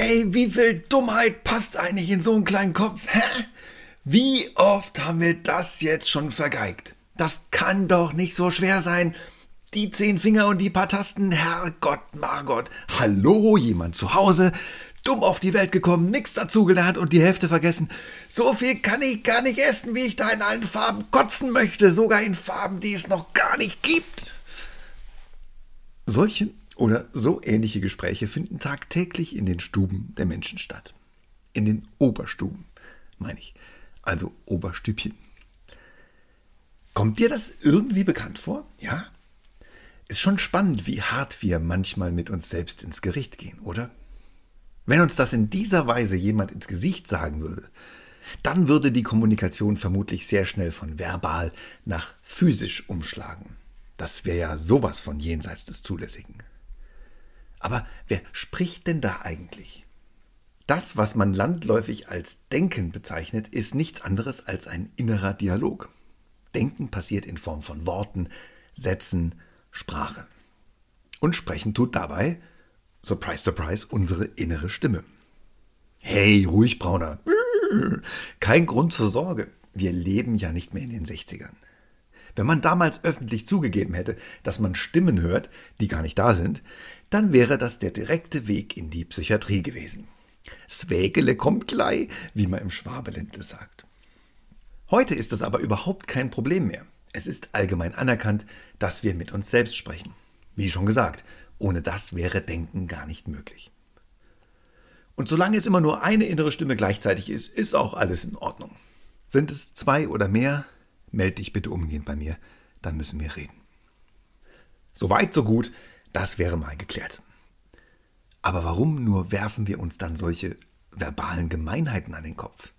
Ey, wie viel Dummheit passt eigentlich in so einen kleinen Kopf? Hä? Wie oft haben wir das jetzt schon vergeigt? Das kann doch nicht so schwer sein. Die zehn Finger und die paar Tasten, Herrgott, Margot. Hallo, jemand zu Hause? Dumm auf die Welt gekommen, nichts dazugelernt und die Hälfte vergessen. So viel kann ich gar nicht essen, wie ich da in allen Farben kotzen möchte, sogar in Farben, die es noch gar nicht gibt. Solche oder so ähnliche Gespräche finden tagtäglich in den Stuben der Menschen statt. In den Oberstuben, meine ich. Also Oberstübchen. Kommt dir das irgendwie bekannt vor? Ja? Ist schon spannend, wie hart wir manchmal mit uns selbst ins Gericht gehen, oder? Wenn uns das in dieser Weise jemand ins Gesicht sagen würde, dann würde die Kommunikation vermutlich sehr schnell von verbal nach physisch umschlagen. Das wäre ja sowas von jenseits des Zulässigen. Aber wer spricht denn da eigentlich? Das, was man landläufig als Denken bezeichnet, ist nichts anderes als ein innerer Dialog. Denken passiert in Form von Worten, Sätzen, Sprache. Und sprechen tut dabei, surprise, surprise, unsere innere Stimme. Hey, ruhig, Brauner. Kein Grund zur Sorge. Wir leben ja nicht mehr in den 60ern. Wenn man damals öffentlich zugegeben hätte, dass man Stimmen hört, die gar nicht da sind, dann wäre das der direkte Weg in die Psychiatrie gewesen. Svägele kommt gleich, wie man im Schwabeländle sagt. Heute ist es aber überhaupt kein Problem mehr. Es ist allgemein anerkannt, dass wir mit uns selbst sprechen. Wie schon gesagt, ohne das wäre Denken gar nicht möglich. Und solange es immer nur eine innere Stimme gleichzeitig ist, ist auch alles in Ordnung. Sind es zwei oder mehr, melde dich bitte umgehend bei mir, dann müssen wir reden. So weit, so gut. Das wäre mal geklärt. Aber warum nur werfen wir uns dann solche verbalen Gemeinheiten an den Kopf?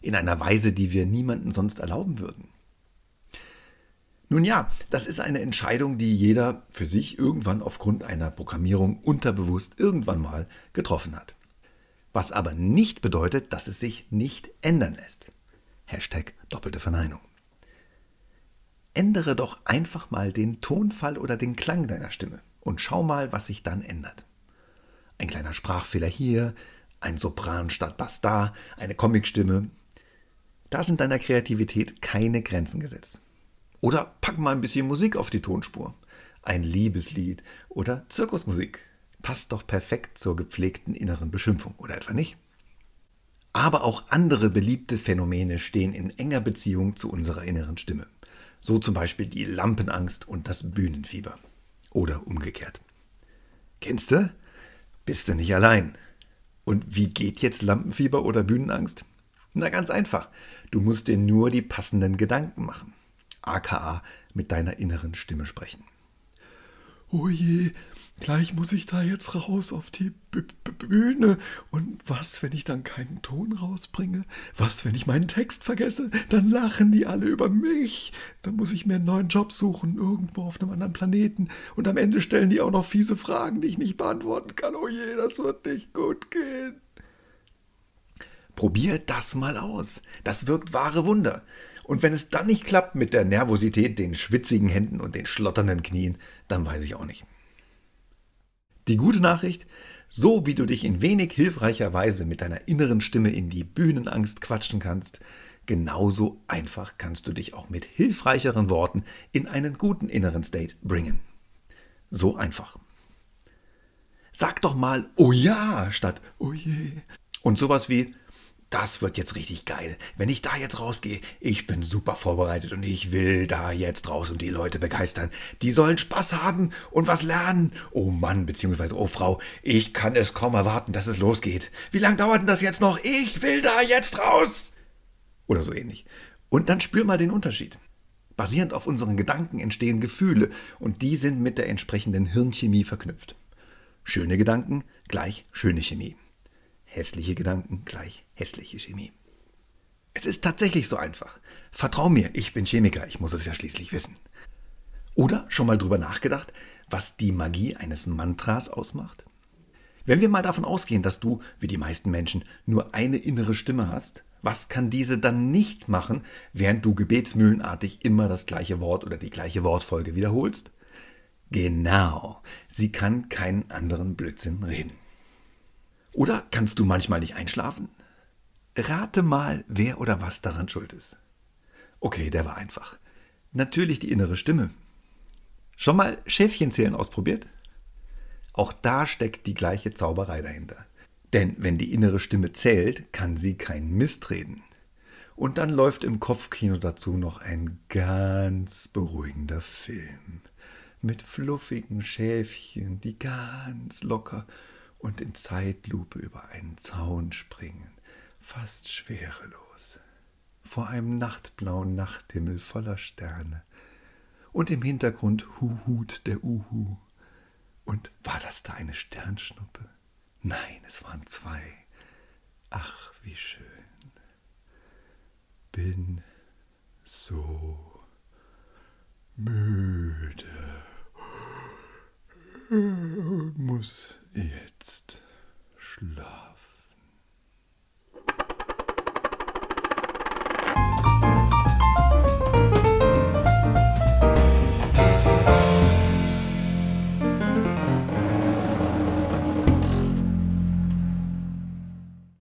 In einer Weise, die wir niemanden sonst erlauben würden. Nun ja, das ist eine Entscheidung, die jeder für sich irgendwann aufgrund einer Programmierung unterbewusst irgendwann mal getroffen hat. Was aber nicht bedeutet, dass es sich nicht ändern lässt. Hashtag doppelte Verneinung. Ändere doch einfach mal den Tonfall oder den Klang deiner Stimme und schau mal, was sich dann ändert. Ein kleiner Sprachfehler hier, ein Sopran statt Bass da, eine Comicstimme. Da sind deiner Kreativität keine Grenzen gesetzt. Oder pack mal ein bisschen Musik auf die Tonspur. Ein Liebeslied oder Zirkusmusik. Passt doch perfekt zur gepflegten inneren Beschimpfung, oder etwa nicht? Aber auch andere beliebte Phänomene stehen in enger Beziehung zu unserer inneren Stimme. So zum Beispiel die Lampenangst und das Bühnenfieber. Oder umgekehrt. Kennst du? Bist du nicht allein. Und wie geht jetzt Lampenfieber oder Bühnenangst? Na ganz einfach. Du musst dir nur die passenden Gedanken machen. AKA mit deiner inneren Stimme sprechen. Oh je, gleich muss ich da jetzt raus auf die B -B Bühne. Und was, wenn ich dann keinen Ton rausbringe? Was, wenn ich meinen Text vergesse? Dann lachen die alle über mich. Dann muss ich mir einen neuen Job suchen, irgendwo auf einem anderen Planeten. Und am Ende stellen die auch noch fiese Fragen, die ich nicht beantworten kann. Oh je, das wird nicht gut gehen. Probier das mal aus. Das wirkt wahre Wunder. Und wenn es dann nicht klappt mit der Nervosität, den schwitzigen Händen und den schlotternden Knien, dann weiß ich auch nicht. Die gute Nachricht, so wie du dich in wenig hilfreicher Weise mit deiner inneren Stimme in die Bühnenangst quatschen kannst, genauso einfach kannst du dich auch mit hilfreicheren Worten in einen guten inneren State bringen. So einfach. Sag doch mal, oh ja, statt oh je. Und sowas wie, das wird jetzt richtig geil. Wenn ich da jetzt rausgehe, ich bin super vorbereitet und ich will da jetzt raus und die Leute begeistern. Die sollen Spaß haben und was lernen. Oh Mann, beziehungsweise oh Frau, ich kann es kaum erwarten, dass es losgeht. Wie lange dauert denn das jetzt noch? Ich will da jetzt raus. Oder so ähnlich. Und dann spür mal den Unterschied. Basierend auf unseren Gedanken entstehen Gefühle und die sind mit der entsprechenden Hirnchemie verknüpft. Schöne Gedanken gleich schöne Chemie. Hässliche Gedanken gleich hässliche Chemie. Es ist tatsächlich so einfach. Vertrau mir, ich bin Chemiker, ich muss es ja schließlich wissen. Oder schon mal drüber nachgedacht, was die Magie eines Mantras ausmacht? Wenn wir mal davon ausgehen, dass du, wie die meisten Menschen, nur eine innere Stimme hast, was kann diese dann nicht machen, während du gebetsmühlenartig immer das gleiche Wort oder die gleiche Wortfolge wiederholst? Genau, sie kann keinen anderen Blödsinn reden. Oder kannst du manchmal nicht einschlafen? Rate mal, wer oder was daran schuld ist. Okay, der war einfach. Natürlich die innere Stimme. Schon mal Schäfchenzählen ausprobiert? Auch da steckt die gleiche Zauberei dahinter. Denn wenn die innere Stimme zählt, kann sie kein Mist reden. Und dann läuft im Kopfkino dazu noch ein ganz beruhigender Film. Mit fluffigen Schäfchen, die ganz locker und in Zeitlupe über einen Zaun springen, fast schwerelos. Vor einem nachtblauen Nachthimmel voller Sterne. Und im Hintergrund Huhut der Uhu. Und war das da eine Sternschnuppe? Nein, es waren zwei. Ach, wie schön. Bin so müde. Muss